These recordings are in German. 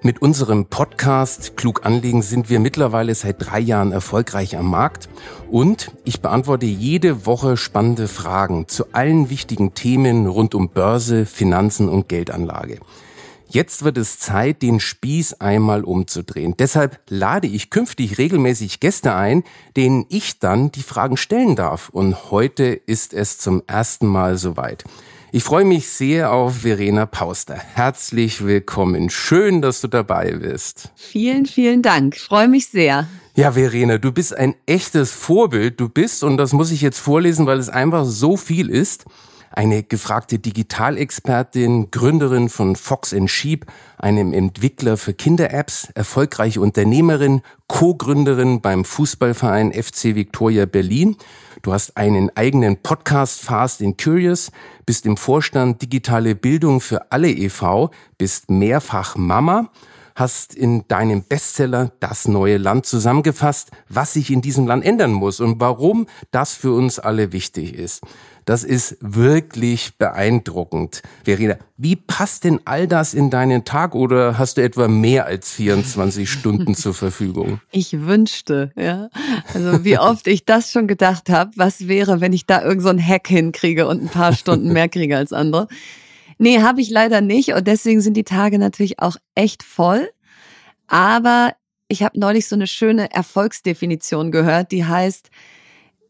Mit unserem Podcast Klug anlegen sind wir mittlerweile seit drei Jahren erfolgreich am Markt und ich beantworte jede Woche spannende Fragen zu allen wichtigen Themen rund um Börse, Finanzen und Geldanlage. Jetzt wird es Zeit, den Spieß einmal umzudrehen. Deshalb lade ich künftig regelmäßig Gäste ein, denen ich dann die Fragen stellen darf. Und heute ist es zum ersten Mal soweit. Ich freue mich sehr auf Verena Pauster. Herzlich willkommen. Schön, dass du dabei bist. Vielen, vielen Dank. Ich freue mich sehr. Ja, Verena, du bist ein echtes Vorbild. Du bist, und das muss ich jetzt vorlesen, weil es einfach so viel ist, eine gefragte Digitalexpertin, Gründerin von Fox Sheep, einem Entwickler für Kinder-Apps, erfolgreiche Unternehmerin, Co-Gründerin beim Fußballverein FC Victoria Berlin. Du hast einen eigenen Podcast Fast and Curious, bist im Vorstand Digitale Bildung für alle e.V., bist mehrfach Mama hast in deinem Bestseller Das neue Land zusammengefasst, was sich in diesem Land ändern muss und warum das für uns alle wichtig ist. Das ist wirklich beeindruckend. Verena, wie passt denn all das in deinen Tag oder hast du etwa mehr als 24 Stunden zur Verfügung? Ich wünschte, ja. Also wie oft ich das schon gedacht habe, was wäre, wenn ich da irgend so Hack hinkriege und ein paar Stunden mehr kriege als andere. Nee, habe ich leider nicht und deswegen sind die Tage natürlich auch echt voll. Aber ich habe neulich so eine schöne Erfolgsdefinition gehört, die heißt,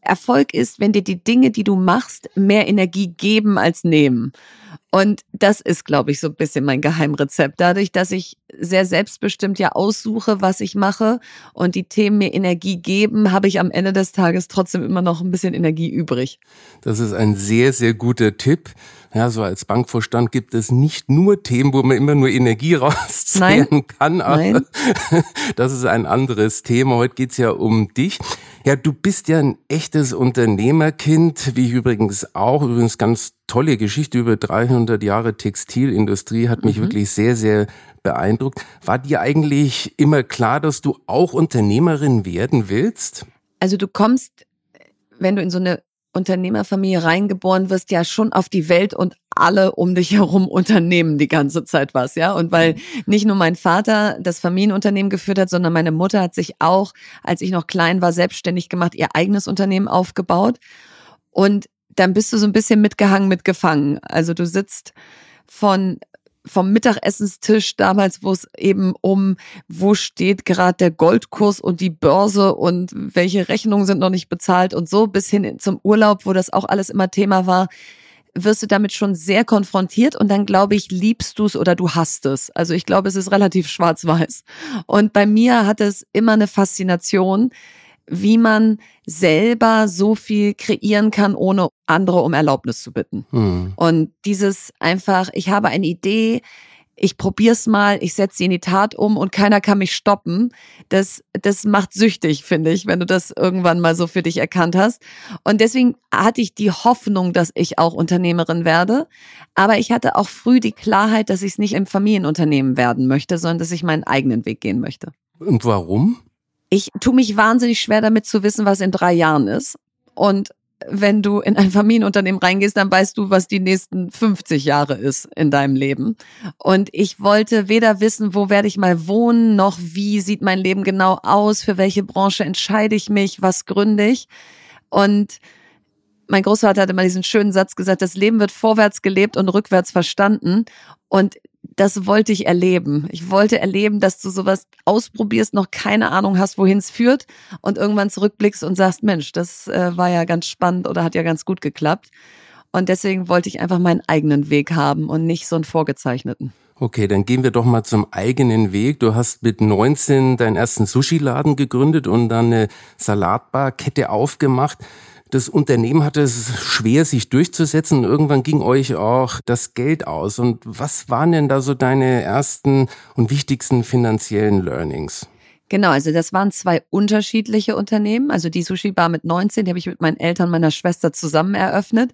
Erfolg ist, wenn dir die Dinge, die du machst, mehr Energie geben als nehmen. Und das ist, glaube ich, so ein bisschen mein Geheimrezept. Dadurch, dass ich sehr selbstbestimmt ja aussuche, was ich mache und die Themen mir Energie geben, habe ich am Ende des Tages trotzdem immer noch ein bisschen Energie übrig. Das ist ein sehr, sehr guter Tipp. Ja, so als Bankvorstand gibt es nicht nur Themen, wo man immer nur Energie rausziehen kann, aber Nein. das ist ein anderes Thema. Heute geht's ja um dich. Ja, du bist ja ein echtes Unternehmerkind, wie ich übrigens auch. Übrigens ganz tolle Geschichte über 300 Jahre Textilindustrie hat mich mhm. wirklich sehr, sehr beeindruckt. War dir eigentlich immer klar, dass du auch Unternehmerin werden willst? Also du kommst, wenn du in so eine Unternehmerfamilie reingeboren wirst, ja schon auf die Welt und alle um dich herum unternehmen die ganze Zeit was, ja. Und weil nicht nur mein Vater das Familienunternehmen geführt hat, sondern meine Mutter hat sich auch, als ich noch klein war, selbstständig gemacht, ihr eigenes Unternehmen aufgebaut. Und dann bist du so ein bisschen mitgehangen, mitgefangen. Also du sitzt von vom Mittagessenstisch damals, wo es eben um, wo steht gerade der Goldkurs und die Börse und welche Rechnungen sind noch nicht bezahlt und so, bis hin zum Urlaub, wo das auch alles immer Thema war, wirst du damit schon sehr konfrontiert und dann glaube ich, liebst du es oder du hast es. Also ich glaube, es ist relativ schwarz-weiß. Und bei mir hat es immer eine Faszination, wie man selber so viel kreieren kann, ohne andere um Erlaubnis zu bitten. Hm. Und dieses einfach, ich habe eine Idee, ich probier's mal, ich setze sie in die Tat um und keiner kann mich stoppen. Das, das macht süchtig, finde ich, wenn du das irgendwann mal so für dich erkannt hast. Und deswegen hatte ich die Hoffnung, dass ich auch Unternehmerin werde. Aber ich hatte auch früh die Klarheit, dass ich es nicht im Familienunternehmen werden möchte, sondern dass ich meinen eigenen Weg gehen möchte. Und warum? Ich tue mich wahnsinnig schwer damit zu wissen, was in drei Jahren ist. Und wenn du in ein Familienunternehmen reingehst, dann weißt du, was die nächsten 50 Jahre ist in deinem Leben. Und ich wollte weder wissen, wo werde ich mal wohnen, noch wie sieht mein Leben genau aus, für welche Branche entscheide ich mich, was gründe ich. Und mein Großvater hatte mal diesen schönen Satz gesagt, das Leben wird vorwärts gelebt und rückwärts verstanden. Und das wollte ich erleben. Ich wollte erleben, dass du sowas ausprobierst, noch keine Ahnung hast, wohin es führt und irgendwann zurückblickst und sagst, Mensch, das äh, war ja ganz spannend oder hat ja ganz gut geklappt. Und deswegen wollte ich einfach meinen eigenen Weg haben und nicht so einen vorgezeichneten. Okay, dann gehen wir doch mal zum eigenen Weg. Du hast mit 19 deinen ersten Sushi-Laden gegründet und dann eine Salatbar-Kette aufgemacht. Das Unternehmen hatte es schwer, sich durchzusetzen. Irgendwann ging euch auch das Geld aus. Und was waren denn da so deine ersten und wichtigsten finanziellen Learnings? Genau, also das waren zwei unterschiedliche Unternehmen. Also die Sushi Bar mit 19, die habe ich mit meinen Eltern meiner Schwester zusammen eröffnet.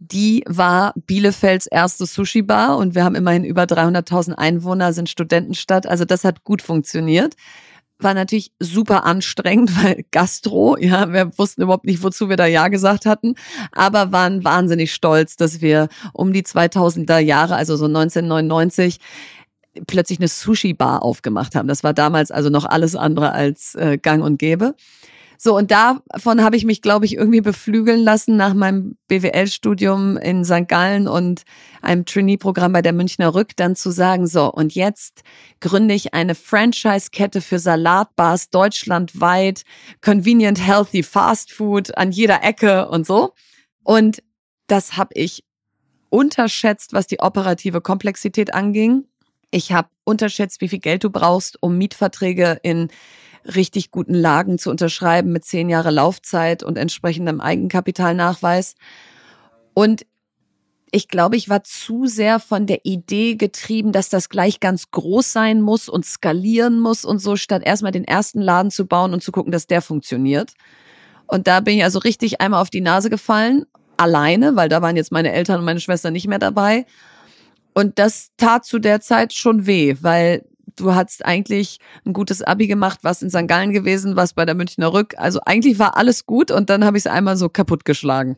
Die war Bielefelds erste Sushi Bar und wir haben immerhin über 300.000 Einwohner, sind Studentenstadt. Also das hat gut funktioniert. War natürlich super anstrengend, weil Gastro, ja, wir wussten überhaupt nicht, wozu wir da Ja gesagt hatten, aber waren wahnsinnig stolz, dass wir um die 2000er Jahre, also so 1999, plötzlich eine Sushi-Bar aufgemacht haben. Das war damals also noch alles andere als äh, gang und gäbe. So, und davon habe ich mich, glaube ich, irgendwie beflügeln lassen nach meinem BWL-Studium in St. Gallen und einem Trainee-Programm bei der Münchner Rück, dann zu sagen, so, und jetzt gründe ich eine Franchise-Kette für Salatbars deutschlandweit, convenient, healthy Fast Food an jeder Ecke und so. Und das habe ich unterschätzt, was die operative Komplexität anging. Ich habe unterschätzt, wie viel Geld du brauchst, um Mietverträge in richtig guten Lagen zu unterschreiben mit zehn Jahre Laufzeit und entsprechendem Eigenkapitalnachweis. Und ich glaube, ich war zu sehr von der Idee getrieben, dass das gleich ganz groß sein muss und skalieren muss und so, statt erstmal den ersten Laden zu bauen und zu gucken, dass der funktioniert. Und da bin ich also richtig einmal auf die Nase gefallen, alleine, weil da waren jetzt meine Eltern und meine Schwester nicht mehr dabei und das tat zu der Zeit schon weh, weil du hast eigentlich ein gutes Abi gemacht, was in St. Gallen gewesen, was bei der Münchner Rück. Also eigentlich war alles gut und dann habe ich es einmal so kaputt geschlagen.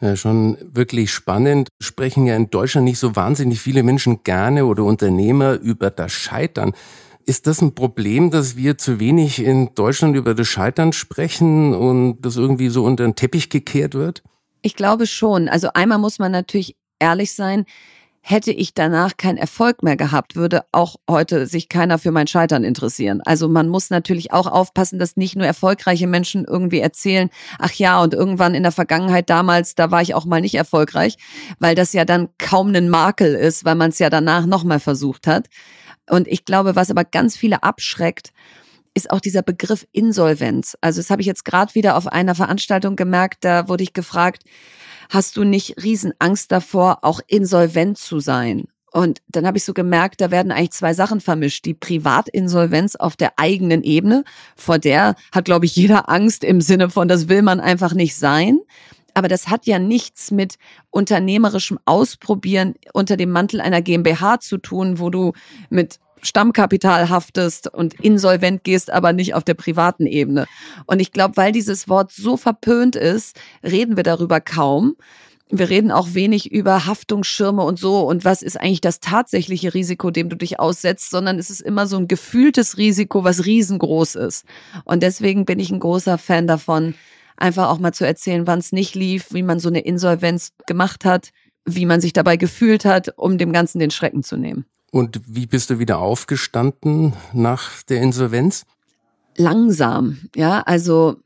Ja, schon wirklich spannend. Sprechen ja in Deutschland nicht so wahnsinnig viele Menschen gerne oder Unternehmer über das Scheitern. Ist das ein Problem, dass wir zu wenig in Deutschland über das Scheitern sprechen und das irgendwie so unter den Teppich gekehrt wird? Ich glaube schon. Also einmal muss man natürlich ehrlich sein hätte ich danach keinen Erfolg mehr gehabt, würde auch heute sich keiner für mein Scheitern interessieren. Also man muss natürlich auch aufpassen, dass nicht nur erfolgreiche Menschen irgendwie erzählen, ach ja, und irgendwann in der Vergangenheit damals, da war ich auch mal nicht erfolgreich, weil das ja dann kaum ein Makel ist, weil man es ja danach nochmal versucht hat. Und ich glaube, was aber ganz viele abschreckt, ist auch dieser Begriff Insolvenz. Also das habe ich jetzt gerade wieder auf einer Veranstaltung gemerkt, da wurde ich gefragt, hast du nicht Riesenangst davor, auch insolvent zu sein? Und dann habe ich so gemerkt, da werden eigentlich zwei Sachen vermischt. Die Privatinsolvenz auf der eigenen Ebene, vor der hat, glaube ich, jeder Angst im Sinne von, das will man einfach nicht sein. Aber das hat ja nichts mit unternehmerischem Ausprobieren unter dem Mantel einer GmbH zu tun, wo du mit Stammkapital haftest und insolvent gehst, aber nicht auf der privaten Ebene. Und ich glaube, weil dieses Wort so verpönt ist, reden wir darüber kaum. Wir reden auch wenig über Haftungsschirme und so und was ist eigentlich das tatsächliche Risiko, dem du dich aussetzt, sondern es ist immer so ein gefühltes Risiko, was riesengroß ist. Und deswegen bin ich ein großer Fan davon, einfach auch mal zu erzählen, wann es nicht lief, wie man so eine Insolvenz gemacht hat, wie man sich dabei gefühlt hat, um dem Ganzen den Schrecken zu nehmen. Und wie bist du wieder aufgestanden nach der Insolvenz? Langsam, ja, also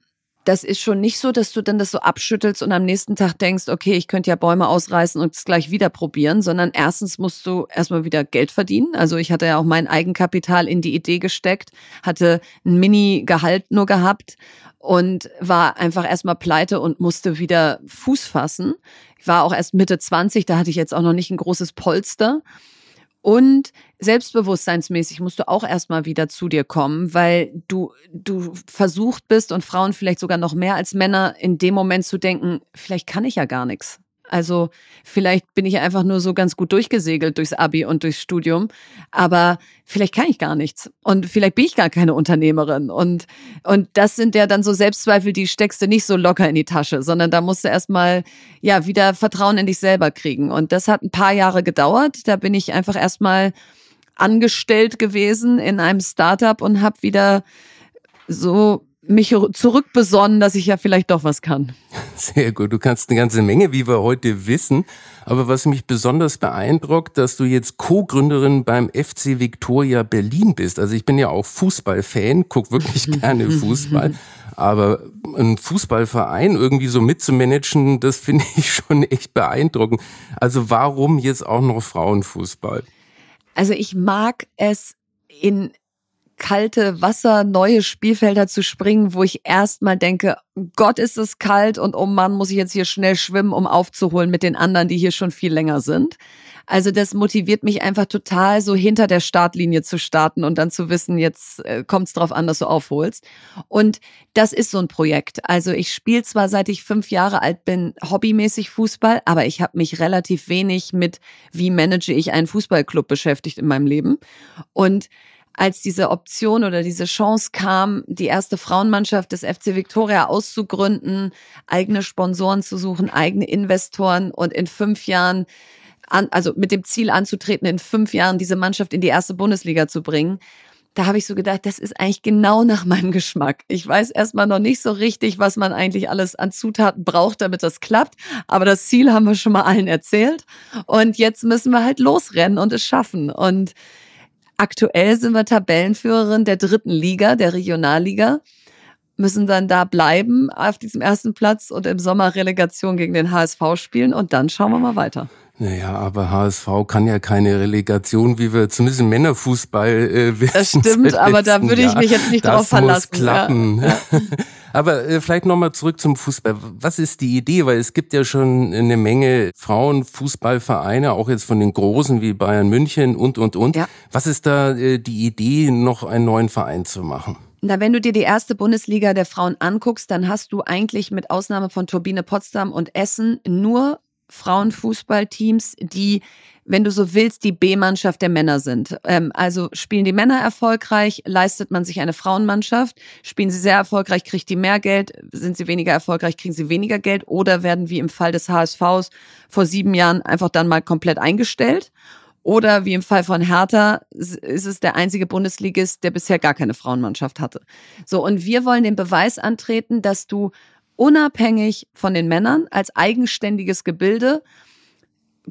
das ist schon nicht so, dass du dann das so abschüttelst und am nächsten Tag denkst, okay, ich könnte ja Bäume ausreißen und es gleich wieder probieren, sondern erstens musst du erstmal wieder Geld verdienen. Also ich hatte ja auch mein Eigenkapital in die Idee gesteckt, hatte ein Mini-Gehalt nur gehabt und war einfach erstmal pleite und musste wieder Fuß fassen. Ich war auch erst Mitte 20, da hatte ich jetzt auch noch nicht ein großes Polster. Und selbstbewusstseinsmäßig musst du auch erstmal wieder zu dir kommen, weil du, du versucht bist und Frauen vielleicht sogar noch mehr als Männer in dem Moment zu denken, vielleicht kann ich ja gar nichts. Also vielleicht bin ich einfach nur so ganz gut durchgesegelt durchs Abi und durchs Studium, aber vielleicht kann ich gar nichts. Und vielleicht bin ich gar keine Unternehmerin. Und und das sind ja dann so Selbstzweifel, die steckst du nicht so locker in die Tasche, sondern da musst du erstmal ja wieder Vertrauen in dich selber kriegen. Und das hat ein paar Jahre gedauert, da bin ich einfach erstmal angestellt gewesen in einem Startup und habe wieder so mich zurückbesonnen, dass ich ja vielleicht doch was kann. Sehr gut. Du kannst eine ganze Menge, wie wir heute wissen. Aber was mich besonders beeindruckt, dass du jetzt Co-Gründerin beim FC Victoria Berlin bist. Also ich bin ja auch Fußballfan, guck wirklich gerne Fußball. Aber ein Fußballverein irgendwie so mitzumanagen, das finde ich schon echt beeindruckend. Also warum jetzt auch noch Frauenfußball? Also ich mag es in kalte Wasser, neue Spielfelder zu springen, wo ich erstmal denke, Gott ist es kalt und oh Mann, muss ich jetzt hier schnell schwimmen, um aufzuholen mit den anderen, die hier schon viel länger sind. Also das motiviert mich einfach total, so hinter der Startlinie zu starten und dann zu wissen, jetzt äh, kommt es darauf an, dass du aufholst. Und das ist so ein Projekt. Also ich spiele zwar seit ich fünf Jahre alt bin hobbymäßig Fußball, aber ich habe mich relativ wenig mit, wie manage ich einen Fußballclub beschäftigt in meinem Leben. Und als diese Option oder diese Chance kam, die erste Frauenmannschaft des FC Victoria auszugründen, eigene Sponsoren zu suchen, eigene Investoren und in fünf Jahren an, also mit dem Ziel anzutreten, in fünf Jahren diese Mannschaft in die erste Bundesliga zu bringen. Da habe ich so gedacht, das ist eigentlich genau nach meinem Geschmack. Ich weiß erstmal noch nicht so richtig, was man eigentlich alles an Zutaten braucht, damit das klappt. Aber das Ziel haben wir schon mal allen erzählt. Und jetzt müssen wir halt losrennen und es schaffen. Und aktuell sind wir Tabellenführerin der dritten Liga, der Regionalliga müssen dann da bleiben auf diesem ersten Platz und im Sommer Relegation gegen den HSV spielen und dann schauen wir mal weiter. Naja, aber HSV kann ja keine Relegation, wie wir zumindest im Männerfußball äh, wissen. Das stimmt, aber da würde ich mich jetzt nicht das darauf verlassen. Muss klappen. Ja. aber äh, vielleicht nochmal zurück zum Fußball. Was ist die Idee? Weil es gibt ja schon eine Menge Frauenfußballvereine, auch jetzt von den Großen wie Bayern München und, und, und. Ja. Was ist da äh, die Idee, noch einen neuen Verein zu machen? Na, wenn du dir die erste Bundesliga der Frauen anguckst, dann hast du eigentlich mit Ausnahme von Turbine Potsdam und Essen nur Frauenfußballteams, die, wenn du so willst, die B-Mannschaft der Männer sind. Ähm, also spielen die Männer erfolgreich, leistet man sich eine Frauenmannschaft. Spielen sie sehr erfolgreich, kriegt die mehr Geld. Sind sie weniger erfolgreich, kriegen sie weniger Geld. Oder werden wie im Fall des HSVs vor sieben Jahren einfach dann mal komplett eingestellt. Oder wie im Fall von Hertha ist es der einzige Bundesligist, der bisher gar keine Frauenmannschaft hatte. So, und wir wollen den Beweis antreten, dass du unabhängig von den Männern als eigenständiges Gebilde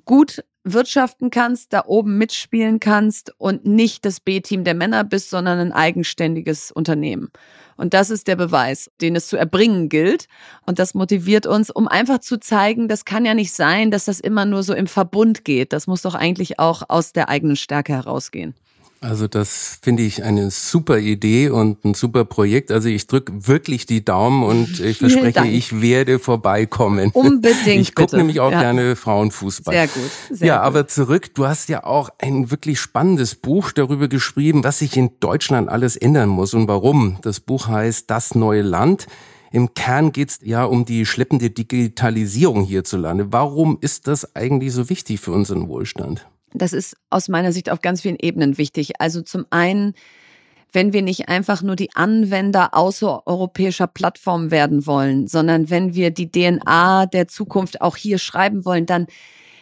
gut wirtschaften kannst, da oben mitspielen kannst und nicht das B-Team der Männer bist, sondern ein eigenständiges Unternehmen. Und das ist der Beweis, den es zu erbringen gilt. Und das motiviert uns, um einfach zu zeigen, das kann ja nicht sein, dass das immer nur so im Verbund geht. Das muss doch eigentlich auch aus der eigenen Stärke herausgehen. Also das finde ich eine super Idee und ein super Projekt. Also ich drücke wirklich die Daumen und ich verspreche, ich werde vorbeikommen. Unbedingt. Ich gucke nämlich auch ja. gerne Frauenfußball. Sehr gut. Sehr ja, gut. aber zurück, du hast ja auch ein wirklich spannendes Buch darüber geschrieben, was sich in Deutschland alles ändern muss und warum. Das Buch heißt Das neue Land. Im Kern geht es ja um die schleppende Digitalisierung hierzulande. Warum ist das eigentlich so wichtig für unseren Wohlstand? Das ist aus meiner Sicht auf ganz vielen Ebenen wichtig. Also zum einen, wenn wir nicht einfach nur die Anwender außereuropäischer Plattformen werden wollen, sondern wenn wir die DNA der Zukunft auch hier schreiben wollen, dann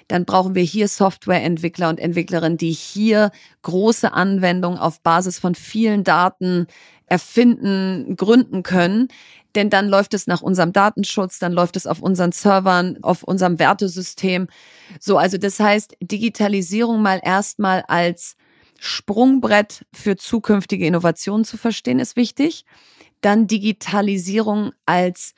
dann brauchen wir hier Softwareentwickler und Entwicklerinnen, die hier große Anwendungen auf Basis von vielen Daten erfinden, gründen können. Denn dann läuft es nach unserem Datenschutz, dann läuft es auf unseren Servern, auf unserem Wertesystem. So, also das heißt, Digitalisierung mal erstmal als Sprungbrett für zukünftige Innovationen zu verstehen, ist wichtig. Dann Digitalisierung als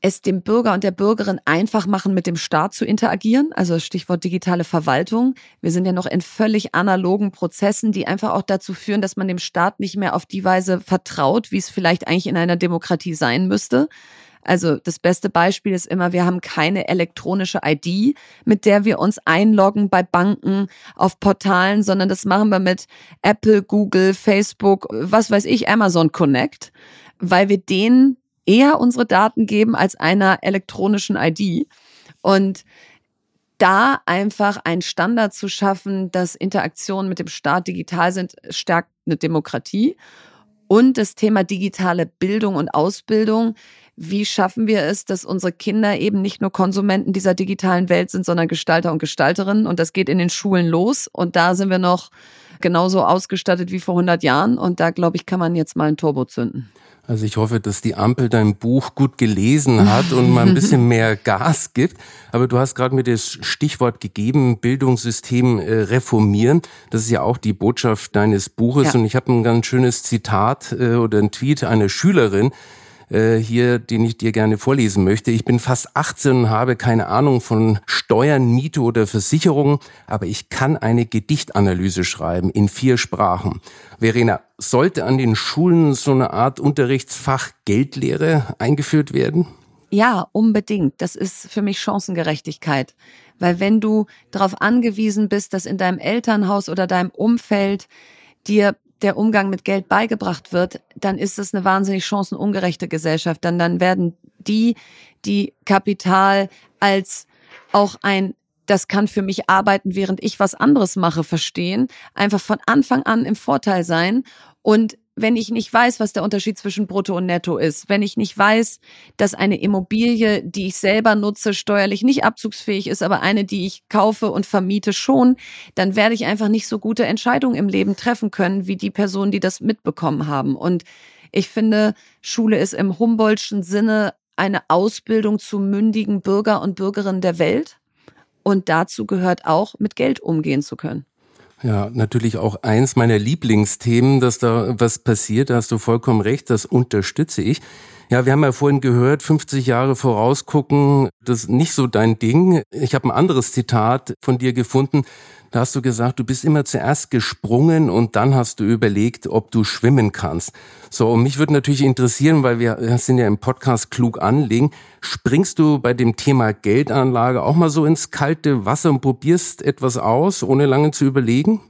es dem Bürger und der Bürgerin einfach machen, mit dem Staat zu interagieren. Also Stichwort digitale Verwaltung. Wir sind ja noch in völlig analogen Prozessen, die einfach auch dazu führen, dass man dem Staat nicht mehr auf die Weise vertraut, wie es vielleicht eigentlich in einer Demokratie sein müsste. Also das beste Beispiel ist immer, wir haben keine elektronische ID, mit der wir uns einloggen bei Banken auf Portalen, sondern das machen wir mit Apple, Google, Facebook, was weiß ich, Amazon Connect, weil wir denen eher unsere Daten geben als einer elektronischen ID. Und da einfach einen Standard zu schaffen, dass Interaktionen mit dem Staat digital sind, stärkt eine Demokratie. Und das Thema digitale Bildung und Ausbildung. Wie schaffen wir es, dass unsere Kinder eben nicht nur Konsumenten dieser digitalen Welt sind, sondern Gestalter und Gestalterinnen? Und das geht in den Schulen los. Und da sind wir noch genauso ausgestattet wie vor 100 Jahren. Und da, glaube ich, kann man jetzt mal ein Turbo zünden. Also ich hoffe, dass die Ampel dein Buch gut gelesen hat und mal ein bisschen mehr Gas gibt. Aber du hast gerade mir das Stichwort gegeben, Bildungssystem äh, reformieren. Das ist ja auch die Botschaft deines Buches. Ja. Und ich habe ein ganz schönes Zitat äh, oder ein Tweet einer Schülerin, äh, hier, den ich dir gerne vorlesen möchte. Ich bin fast 18 und habe keine Ahnung von Steuern, Miete oder Versicherungen, aber ich kann eine Gedichtanalyse schreiben in vier Sprachen. Verena, sollte an den Schulen so eine Art Unterrichtsfach Geldlehre eingeführt werden? Ja, unbedingt. Das ist für mich Chancengerechtigkeit. Weil wenn du darauf angewiesen bist, dass in deinem Elternhaus oder deinem Umfeld dir der Umgang mit Geld beigebracht wird, dann ist es eine wahnsinnig chancenungerechte Gesellschaft. Dann, dann werden die, die Kapital als auch ein das kann für mich arbeiten, während ich was anderes mache, verstehen, einfach von Anfang an im Vorteil sein und wenn ich nicht weiß, was der Unterschied zwischen Brutto und Netto ist, wenn ich nicht weiß, dass eine Immobilie, die ich selber nutze, steuerlich nicht abzugsfähig ist, aber eine, die ich kaufe und vermiete schon, dann werde ich einfach nicht so gute Entscheidungen im Leben treffen können, wie die Personen, die das mitbekommen haben. Und ich finde, Schule ist im Humboldtschen Sinne eine Ausbildung zu mündigen Bürger und Bürgerinnen der Welt. Und dazu gehört auch, mit Geld umgehen zu können. Ja, natürlich auch eins meiner Lieblingsthemen, dass da was passiert, da hast du vollkommen recht, das unterstütze ich. Ja, wir haben ja vorhin gehört, 50 Jahre vorausgucken, das ist nicht so dein Ding. Ich habe ein anderes Zitat von dir gefunden. Da hast du gesagt, du bist immer zuerst gesprungen und dann hast du überlegt, ob du schwimmen kannst. So, und mich würde natürlich interessieren, weil wir sind ja im Podcast klug anlegen. Springst du bei dem Thema Geldanlage auch mal so ins kalte Wasser und probierst etwas aus, ohne lange zu überlegen?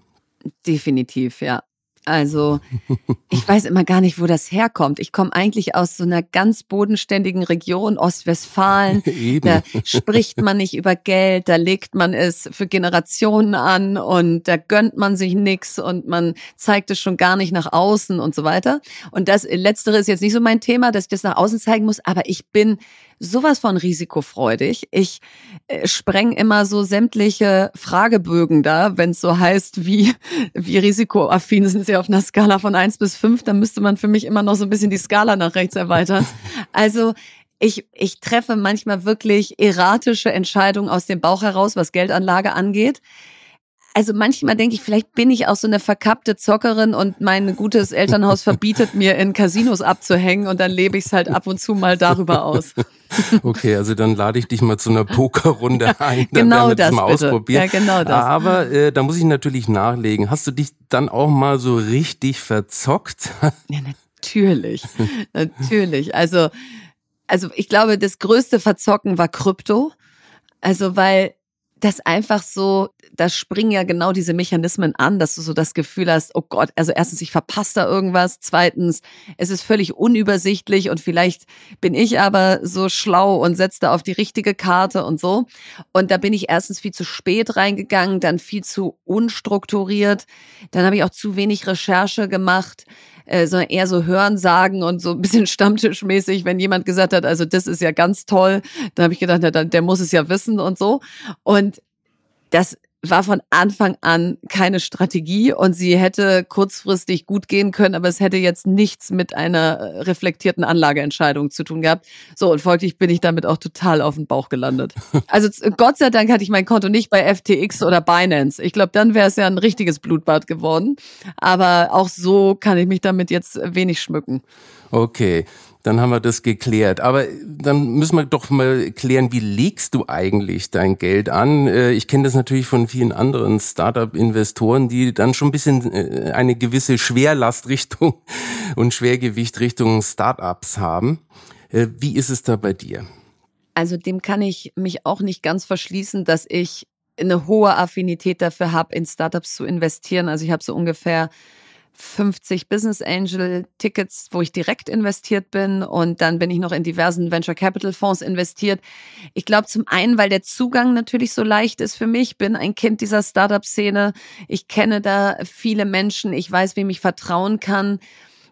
Definitiv, ja. Also ich weiß immer gar nicht, wo das herkommt. Ich komme eigentlich aus so einer ganz bodenständigen Region, Ostwestfalen. Eben. Da spricht man nicht über Geld, da legt man es für Generationen an und da gönnt man sich nichts und man zeigt es schon gar nicht nach außen und so weiter. Und das Letztere ist jetzt nicht so mein Thema, dass ich das nach außen zeigen muss, aber ich bin sowas von risikofreudig. Ich äh, spreng immer so sämtliche Fragebögen da, wenn es so heißt, wie, wie risikoaffin sind sie auf einer Skala von eins bis fünf, dann müsste man für mich immer noch so ein bisschen die Skala nach rechts erweitern. Also ich, ich treffe manchmal wirklich erratische Entscheidungen aus dem Bauch heraus, was Geldanlage angeht also manchmal denke ich, vielleicht bin ich auch so eine verkappte Zockerin und mein gutes Elternhaus verbietet mir in Casinos abzuhängen und dann lebe ich es halt ab und zu mal darüber aus. Okay, also dann lade ich dich mal zu einer Pokerrunde ein. Dann genau das, das mal bitte. ausprobieren. Ja, genau das. Aber äh, da muss ich natürlich nachlegen. Hast du dich dann auch mal so richtig verzockt? Ja, natürlich. natürlich. Also, also ich glaube, das größte Verzocken war Krypto. Also, weil das einfach so, da springen ja genau diese Mechanismen an, dass du so das Gefühl hast, oh Gott, also erstens, ich verpasse da irgendwas, zweitens, es ist völlig unübersichtlich und vielleicht bin ich aber so schlau und setze da auf die richtige Karte und so. Und da bin ich erstens viel zu spät reingegangen, dann viel zu unstrukturiert, dann habe ich auch zu wenig Recherche gemacht äh, sondern eher so Hören sagen und so ein bisschen Stammtischmäßig, wenn jemand gesagt hat, also das ist ja ganz toll, dann habe ich gedacht, na, der muss es ja wissen und so. Und das war von Anfang an keine Strategie und sie hätte kurzfristig gut gehen können, aber es hätte jetzt nichts mit einer reflektierten Anlageentscheidung zu tun gehabt. So, und folglich bin ich damit auch total auf den Bauch gelandet. Also Gott sei Dank hatte ich mein Konto nicht bei FTX oder Binance. Ich glaube, dann wäre es ja ein richtiges Blutbad geworden. Aber auch so kann ich mich damit jetzt wenig schmücken. Okay dann haben wir das geklärt. Aber dann müssen wir doch mal klären, wie legst du eigentlich dein Geld an? Äh, ich kenne das natürlich von vielen anderen Startup-Investoren, die dann schon ein bisschen äh, eine gewisse Schwerlastrichtung und Schwergewicht Richtung Startups haben. Äh, wie ist es da bei dir? Also dem kann ich mich auch nicht ganz verschließen, dass ich eine hohe Affinität dafür habe, in Startups zu investieren. Also ich habe so ungefähr 50 Business Angel Tickets, wo ich direkt investiert bin und dann bin ich noch in diversen Venture Capital Fonds investiert. Ich glaube zum einen, weil der Zugang natürlich so leicht ist für mich. bin ein Kind dieser Startup Szene. Ich kenne da viele Menschen. Ich weiß, wem ich vertrauen kann.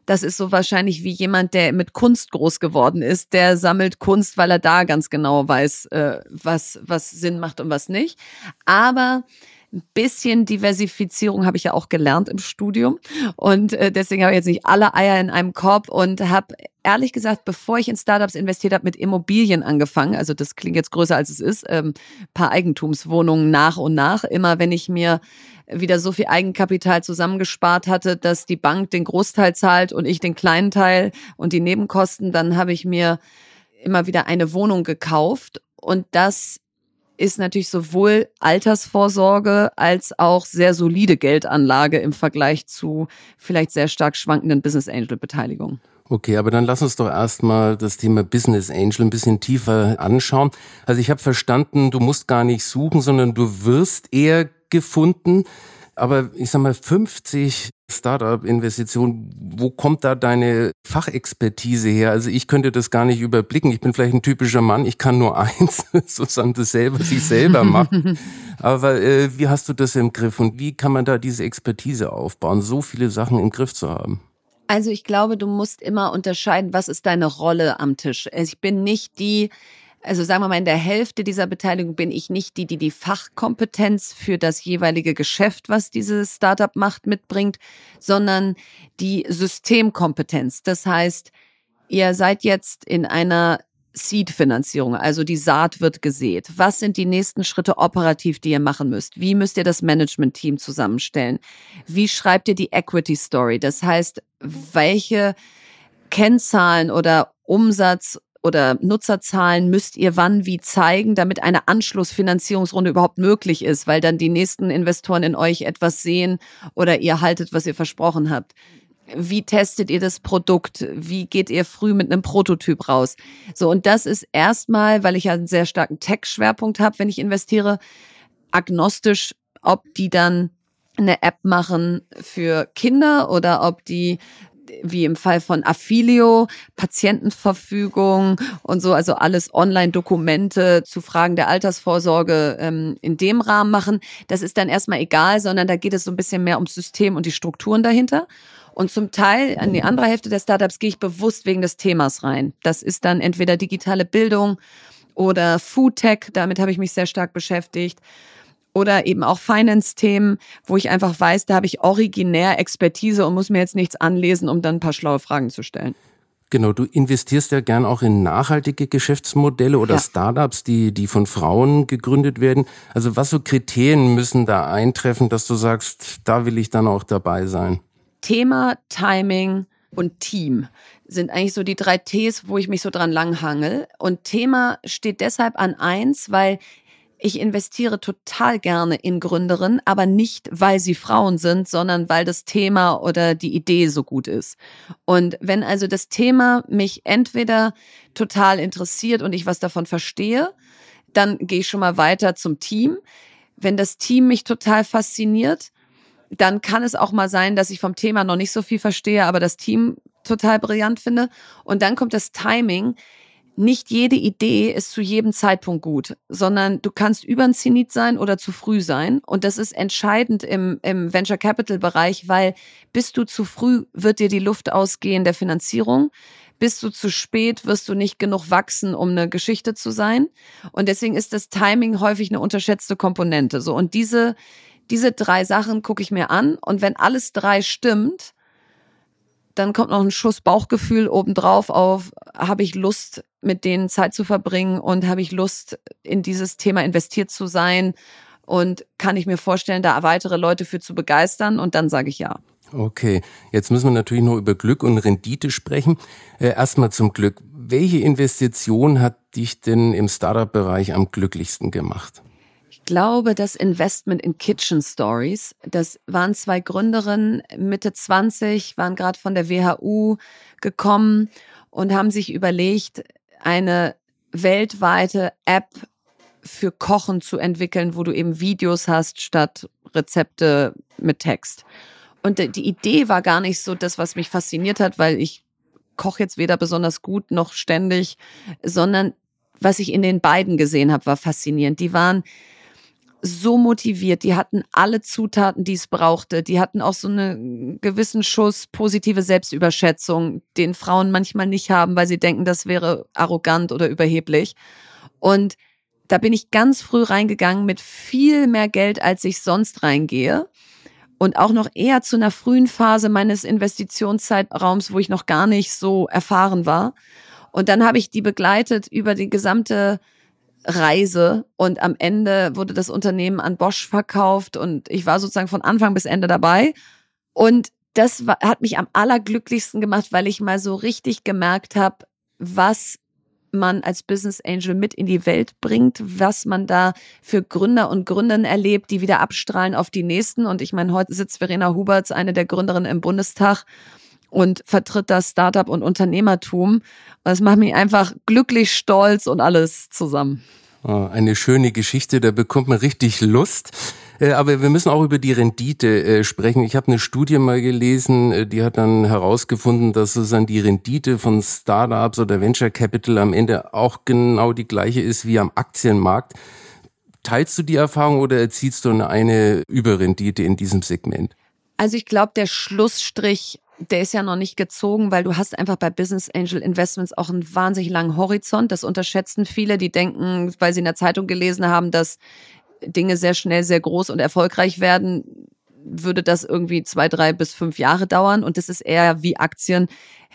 Das ist so wahrscheinlich wie jemand, der mit Kunst groß geworden ist. Der sammelt Kunst, weil er da ganz genau weiß, äh, was, was Sinn macht und was nicht. Aber ein bisschen Diversifizierung habe ich ja auch gelernt im Studium und äh, deswegen habe ich jetzt nicht alle Eier in einem Korb und habe ehrlich gesagt, bevor ich in Startups investiert habe, mit Immobilien angefangen. Also das klingt jetzt größer als es ist. Ähm, paar Eigentumswohnungen nach und nach. Immer wenn ich mir wieder so viel Eigenkapital zusammengespart hatte, dass die Bank den Großteil zahlt und ich den kleinen Teil und die Nebenkosten, dann habe ich mir immer wieder eine Wohnung gekauft und das ist natürlich sowohl Altersvorsorge als auch sehr solide Geldanlage im Vergleich zu vielleicht sehr stark schwankenden Business Angel Beteiligungen. Okay, aber dann lass uns doch erstmal das Thema Business Angel ein bisschen tiefer anschauen. Also ich habe verstanden, du musst gar nicht suchen, sondern du wirst eher gefunden. Aber ich sag mal, 50 Startup-Investitionen, wo kommt da deine Fachexpertise her? Also ich könnte das gar nicht überblicken. Ich bin vielleicht ein typischer Mann, ich kann nur eins, sozusagen das selber sich selber machen. Aber äh, wie hast du das im Griff und wie kann man da diese Expertise aufbauen, so viele Sachen im Griff zu haben? Also ich glaube, du musst immer unterscheiden, was ist deine Rolle am Tisch. Also ich bin nicht die, also sagen wir mal, in der Hälfte dieser Beteiligung bin ich nicht die, die die Fachkompetenz für das jeweilige Geschäft, was dieses Startup macht, mitbringt, sondern die Systemkompetenz. Das heißt, ihr seid jetzt in einer Seed-Finanzierung, also die Saat wird gesät. Was sind die nächsten Schritte operativ, die ihr machen müsst? Wie müsst ihr das Management-Team zusammenstellen? Wie schreibt ihr die Equity-Story? Das heißt, welche Kennzahlen oder Umsatz oder Nutzerzahlen müsst ihr wann wie zeigen, damit eine Anschlussfinanzierungsrunde überhaupt möglich ist, weil dann die nächsten Investoren in euch etwas sehen oder ihr haltet, was ihr versprochen habt. Wie testet ihr das Produkt? Wie geht ihr früh mit einem Prototyp raus? So, und das ist erstmal, weil ich ja einen sehr starken Tech-Schwerpunkt habe, wenn ich investiere, agnostisch, ob die dann eine App machen für Kinder oder ob die wie im Fall von Affilio, Patientenverfügung und so, also alles Online-Dokumente zu Fragen der Altersvorsorge ähm, in dem Rahmen machen. Das ist dann erstmal egal, sondern da geht es so ein bisschen mehr ums System und die Strukturen dahinter. Und zum Teil, an die andere Hälfte der Startups gehe ich bewusst wegen des Themas rein. Das ist dann entweder digitale Bildung oder Food Tech, damit habe ich mich sehr stark beschäftigt oder eben auch Finance-Themen, wo ich einfach weiß, da habe ich originär Expertise und muss mir jetzt nichts anlesen, um dann ein paar schlaue Fragen zu stellen. Genau, du investierst ja gern auch in nachhaltige Geschäftsmodelle oder ja. Startups, die, die von Frauen gegründet werden. Also was so Kriterien müssen da eintreffen, dass du sagst, da will ich dann auch dabei sein? Thema, Timing und Team sind eigentlich so die drei Ts, wo ich mich so dran langhangel. Und Thema steht deshalb an eins, weil ich investiere total gerne in Gründerinnen, aber nicht, weil sie Frauen sind, sondern weil das Thema oder die Idee so gut ist. Und wenn also das Thema mich entweder total interessiert und ich was davon verstehe, dann gehe ich schon mal weiter zum Team. Wenn das Team mich total fasziniert, dann kann es auch mal sein, dass ich vom Thema noch nicht so viel verstehe, aber das Team total brillant finde. Und dann kommt das Timing nicht jede Idee ist zu jedem Zeitpunkt gut, sondern du kannst über ein Zenit sein oder zu früh sein. Und das ist entscheidend im, im Venture Capital Bereich, weil bist du zu früh, wird dir die Luft ausgehen der Finanzierung. Bist du zu spät, wirst du nicht genug wachsen, um eine Geschichte zu sein. Und deswegen ist das Timing häufig eine unterschätzte Komponente. So. Und diese, diese drei Sachen gucke ich mir an. Und wenn alles drei stimmt, dann kommt noch ein Schuss Bauchgefühl obendrauf auf, habe ich Lust, mit denen Zeit zu verbringen und habe ich Lust, in dieses Thema investiert zu sein und kann ich mir vorstellen, da weitere Leute für zu begeistern und dann sage ich ja. Okay, jetzt müssen wir natürlich noch über Glück und Rendite sprechen. Äh, erstmal zum Glück. Welche Investition hat dich denn im Startup-Bereich am glücklichsten gemacht? Glaube, das Investment in Kitchen Stories, das waren zwei Gründerinnen, Mitte 20, waren gerade von der WHU gekommen und haben sich überlegt, eine weltweite App für Kochen zu entwickeln, wo du eben Videos hast statt Rezepte mit Text. Und die Idee war gar nicht so das, was mich fasziniert hat, weil ich koche jetzt weder besonders gut noch ständig, sondern was ich in den beiden gesehen habe, war faszinierend. Die waren so motiviert. Die hatten alle Zutaten, die es brauchte. Die hatten auch so einen gewissen Schuss positive Selbstüberschätzung, den Frauen manchmal nicht haben, weil sie denken, das wäre arrogant oder überheblich. Und da bin ich ganz früh reingegangen mit viel mehr Geld, als ich sonst reingehe. Und auch noch eher zu einer frühen Phase meines Investitionszeitraums, wo ich noch gar nicht so erfahren war. Und dann habe ich die begleitet über die gesamte Reise und am Ende wurde das Unternehmen an Bosch verkauft und ich war sozusagen von Anfang bis Ende dabei. Und das war, hat mich am allerglücklichsten gemacht, weil ich mal so richtig gemerkt habe, was man als Business Angel mit in die Welt bringt, was man da für Gründer und Gründerinnen erlebt, die wieder abstrahlen auf die nächsten. Und ich meine, heute sitzt Verena Huberts, eine der Gründerinnen im Bundestag und vertritt das Startup und Unternehmertum. Das macht mich einfach glücklich, stolz und alles zusammen. Ah, eine schöne Geschichte, da bekommt man richtig Lust. Äh, aber wir müssen auch über die Rendite äh, sprechen. Ich habe eine Studie mal gelesen, äh, die hat dann herausgefunden, dass sozusagen die Rendite von Startups oder Venture Capital am Ende auch genau die gleiche ist wie am Aktienmarkt. Teilst du die Erfahrung oder erzielst du eine Überrendite in diesem Segment? Also ich glaube, der Schlussstrich der ist ja noch nicht gezogen, weil du hast einfach bei Business Angel Investments auch einen wahnsinnig langen Horizont. Das unterschätzen viele, die denken, weil sie in der Zeitung gelesen haben, dass Dinge sehr schnell sehr groß und erfolgreich werden, würde das irgendwie zwei, drei bis fünf Jahre dauern. Und das ist eher wie Aktien.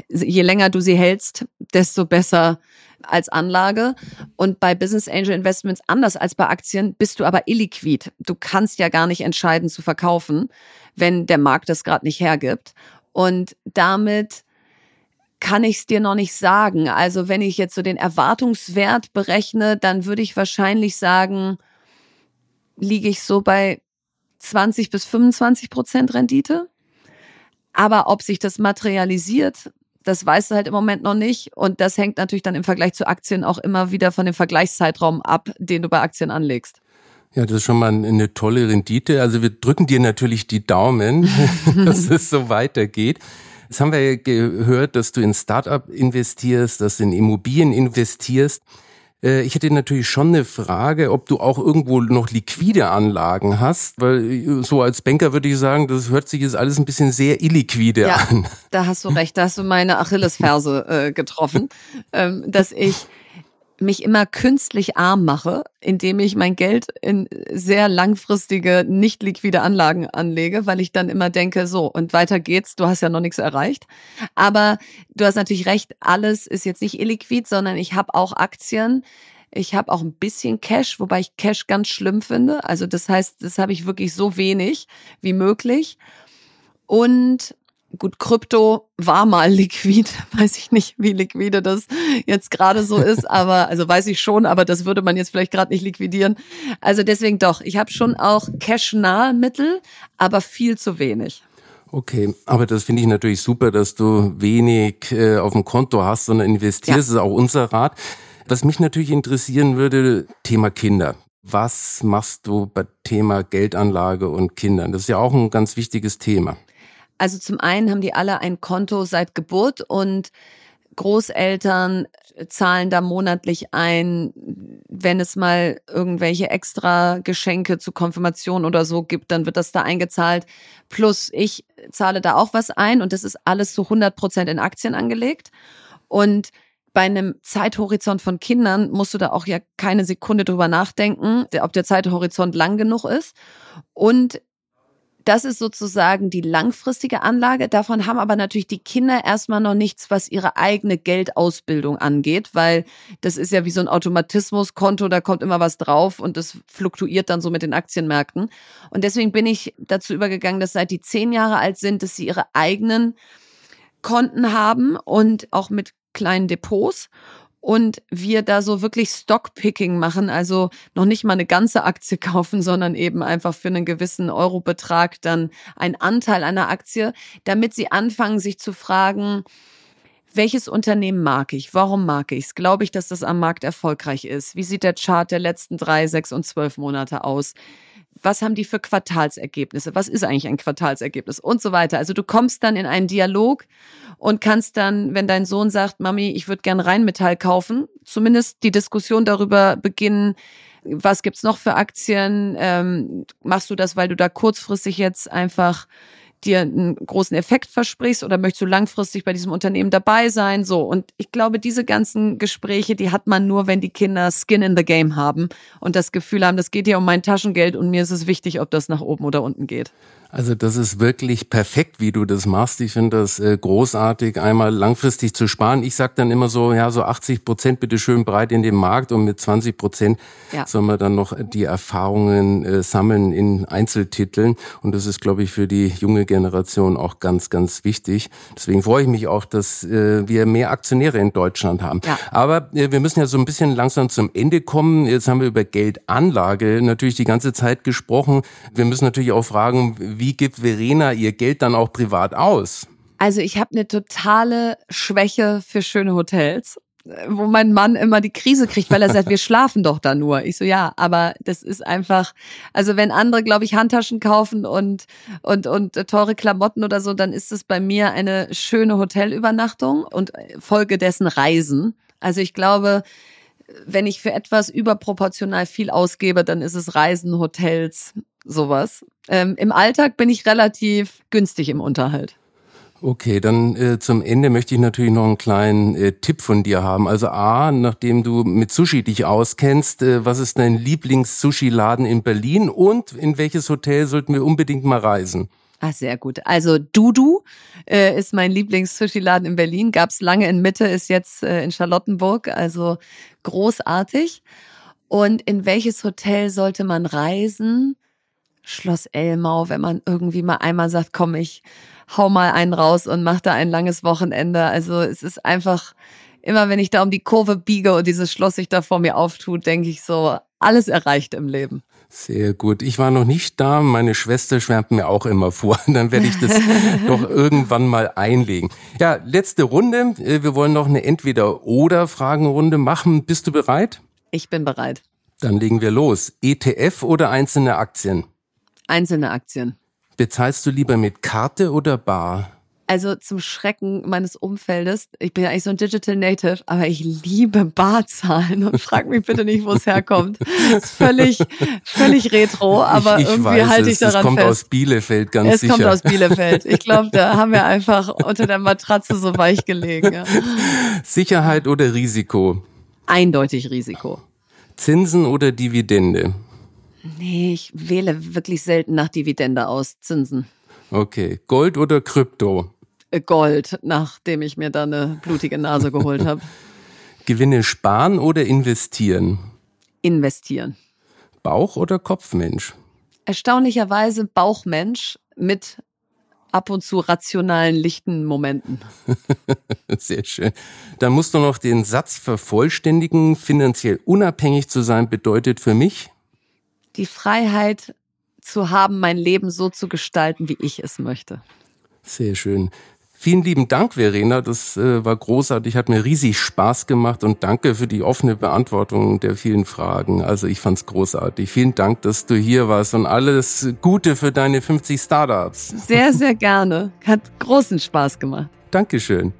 Je länger du sie hältst, desto besser als Anlage. Und bei Business Angel Investments, anders als bei Aktien, bist du aber illiquid. Du kannst ja gar nicht entscheiden zu verkaufen, wenn der Markt das gerade nicht hergibt. Und damit kann ich es dir noch nicht sagen. Also wenn ich jetzt so den Erwartungswert berechne, dann würde ich wahrscheinlich sagen, liege ich so bei 20 bis 25 Prozent Rendite. Aber ob sich das materialisiert, das weißt du halt im Moment noch nicht. Und das hängt natürlich dann im Vergleich zu Aktien auch immer wieder von dem Vergleichszeitraum ab, den du bei Aktien anlegst. Ja, das ist schon mal eine tolle Rendite. Also wir drücken dir natürlich die Daumen, dass es so weitergeht. Jetzt haben wir ja gehört, dass du in Startup investierst, dass du in Immobilien investierst. Äh, ich hätte natürlich schon eine Frage, ob du auch irgendwo noch liquide Anlagen hast, weil äh, so als Banker würde ich sagen, das hört sich jetzt alles ein bisschen sehr illiquide ja, an. Da hast du recht, da hast du meine Achillesferse äh, getroffen, ähm, dass ich mich immer künstlich arm mache, indem ich mein Geld in sehr langfristige, nicht liquide Anlagen anlege, weil ich dann immer denke, so, und weiter geht's, du hast ja noch nichts erreicht. Aber du hast natürlich recht, alles ist jetzt nicht illiquid, sondern ich habe auch Aktien. Ich habe auch ein bisschen Cash, wobei ich Cash ganz schlimm finde. Also das heißt, das habe ich wirklich so wenig wie möglich. Und Gut, Krypto war mal liquid. Weiß ich nicht, wie liquide das jetzt gerade so ist, aber also weiß ich schon, aber das würde man jetzt vielleicht gerade nicht liquidieren. Also deswegen doch, ich habe schon auch cash-nahe Mittel, aber viel zu wenig. Okay, aber das finde ich natürlich super, dass du wenig äh, auf dem Konto hast, sondern investierst. Ja. Das ist auch unser Rat. Was mich natürlich interessieren würde, Thema Kinder. Was machst du bei Thema Geldanlage und Kindern? Das ist ja auch ein ganz wichtiges Thema. Also zum einen haben die alle ein Konto seit Geburt und Großeltern zahlen da monatlich ein, wenn es mal irgendwelche extra Geschenke zur Konfirmation oder so gibt, dann wird das da eingezahlt. Plus ich zahle da auch was ein und das ist alles zu 100 Prozent in Aktien angelegt. Und bei einem Zeithorizont von Kindern musst du da auch ja keine Sekunde drüber nachdenken, ob der Zeithorizont lang genug ist. Und das ist sozusagen die langfristige Anlage. Davon haben aber natürlich die Kinder erstmal noch nichts, was ihre eigene Geldausbildung angeht, weil das ist ja wie so ein Automatismuskonto, da kommt immer was drauf und das fluktuiert dann so mit den Aktienmärkten. Und deswegen bin ich dazu übergegangen, dass seit die zehn Jahre alt sind, dass sie ihre eigenen Konten haben und auch mit kleinen Depots und wir da so wirklich Stockpicking machen, also noch nicht mal eine ganze Aktie kaufen, sondern eben einfach für einen gewissen Eurobetrag dann einen Anteil einer Aktie, damit sie anfangen, sich zu fragen, welches Unternehmen mag ich? Warum mag ich es? Glaube ich, dass das am Markt erfolgreich ist? Wie sieht der Chart der letzten drei, sechs und zwölf Monate aus? Was haben die für Quartalsergebnisse? Was ist eigentlich ein Quartalsergebnis? Und so weiter. Also du kommst dann in einen Dialog und kannst dann, wenn dein Sohn sagt, Mami, ich würde gern Rheinmetall kaufen, zumindest die Diskussion darüber beginnen, was gibt's noch für Aktien? Ähm, machst du das, weil du da kurzfristig jetzt einfach dir einen großen Effekt versprichst oder möchtest du langfristig bei diesem Unternehmen dabei sein? So. Und ich glaube, diese ganzen Gespräche, die hat man nur, wenn die Kinder Skin in the Game haben und das Gefühl haben, das geht hier um mein Taschengeld und mir ist es wichtig, ob das nach oben oder unten geht. Also das ist wirklich perfekt, wie du das machst. Ich finde das äh, großartig, einmal langfristig zu sparen. Ich sage dann immer so, ja, so 80 Prozent bitte schön breit in den Markt und mit 20 Prozent ja. soll man dann noch die Erfahrungen äh, sammeln in Einzeltiteln. Und das ist, glaube ich, für die junge Generation auch ganz, ganz wichtig. Deswegen freue ich mich auch, dass äh, wir mehr Aktionäre in Deutschland haben. Ja. Aber wir müssen ja so ein bisschen langsam zum Ende kommen. Jetzt haben wir über Geldanlage natürlich die ganze Zeit gesprochen. Wir müssen natürlich auch fragen, wie gibt Verena ihr Geld dann auch privat aus? Also ich habe eine totale Schwäche für schöne Hotels wo mein Mann immer die Krise kriegt, weil er sagt, wir schlafen doch da nur. Ich so, ja, aber das ist einfach, also wenn andere, glaube ich, Handtaschen kaufen und, und, und teure Klamotten oder so, dann ist es bei mir eine schöne Hotelübernachtung und folgedessen Reisen. Also ich glaube, wenn ich für etwas überproportional viel ausgebe, dann ist es Reisen, Hotels, sowas. Ähm, Im Alltag bin ich relativ günstig im Unterhalt. Okay, dann äh, zum Ende möchte ich natürlich noch einen kleinen äh, Tipp von dir haben. Also A, nachdem du mit Sushi dich auskennst, äh, was ist dein Lieblings-Sushi-Laden in Berlin und in welches Hotel sollten wir unbedingt mal reisen? Ah, sehr gut. Also Dudu äh, ist mein Lieblings-Sushi-Laden in Berlin. Gab's lange in Mitte, ist jetzt äh, in Charlottenburg. Also großartig. Und in welches Hotel sollte man reisen? Schloss Elmau, wenn man irgendwie mal einmal sagt, komm, ich hau mal einen raus und mach da ein langes Wochenende. Also es ist einfach, immer wenn ich da um die Kurve biege und dieses Schloss sich da vor mir auftut, denke ich so, alles erreicht im Leben. Sehr gut. Ich war noch nicht da. Meine Schwester schwärmt mir auch immer vor. Dann werde ich das doch irgendwann mal einlegen. Ja, letzte Runde. Äh, wir wollen noch eine Entweder-Oder-Fragenrunde machen. Bist du bereit? Ich bin bereit. Dann legen wir los. ETF oder einzelne Aktien? Einzelne Aktien. Bezahlst du lieber mit Karte oder Bar? Also zum Schrecken meines Umfeldes, ich bin ja eigentlich so ein Digital Native, aber ich liebe Barzahlen und frag mich bitte nicht, wo es herkommt. Das ist völlig, völlig retro, aber ich, ich irgendwie halte ich daran fest. Es kommt aus Bielefeld, ganz es sicher. Es kommt aus Bielefeld. Ich glaube, da haben wir einfach unter der Matratze so weich gelegen. Ja. Sicherheit oder Risiko? Eindeutig Risiko. Zinsen oder Dividende? Nee, ich wähle wirklich selten nach Dividende aus, Zinsen. Okay. Gold oder Krypto? Äh, Gold, nachdem ich mir da eine blutige Nase geholt habe. Gewinne sparen oder investieren? Investieren. Bauch- oder Kopfmensch? Erstaunlicherweise Bauchmensch mit ab und zu rationalen, lichten Momenten. Sehr schön. Dann musst du noch den Satz vervollständigen. Finanziell unabhängig zu sein bedeutet für mich? Die Freiheit zu haben, mein Leben so zu gestalten, wie ich es möchte. Sehr schön. Vielen lieben Dank, Verena. Das äh, war großartig, hat mir riesig Spaß gemacht und danke für die offene Beantwortung der vielen Fragen. Also ich fand's großartig. Vielen Dank, dass du hier warst und alles Gute für deine 50 Startups. Sehr, sehr gerne. Hat großen Spaß gemacht. Dankeschön.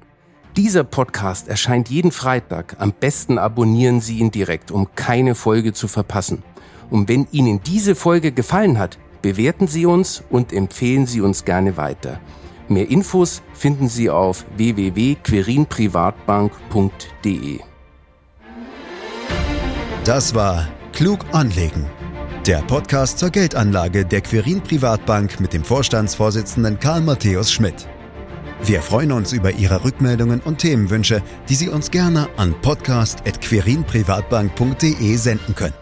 Dieser Podcast erscheint jeden Freitag. Am besten abonnieren Sie ihn direkt, um keine Folge zu verpassen. Und wenn Ihnen diese Folge gefallen hat, bewerten Sie uns und empfehlen Sie uns gerne weiter. Mehr Infos finden Sie auf www.querinprivatbank.de. Das war Klug anlegen. Der Podcast zur Geldanlage der Quirin Privatbank mit dem Vorstandsvorsitzenden Karl Matthäus Schmidt. Wir freuen uns über Ihre Rückmeldungen und Themenwünsche, die Sie uns gerne an podcast.querinprivatbank.de senden können.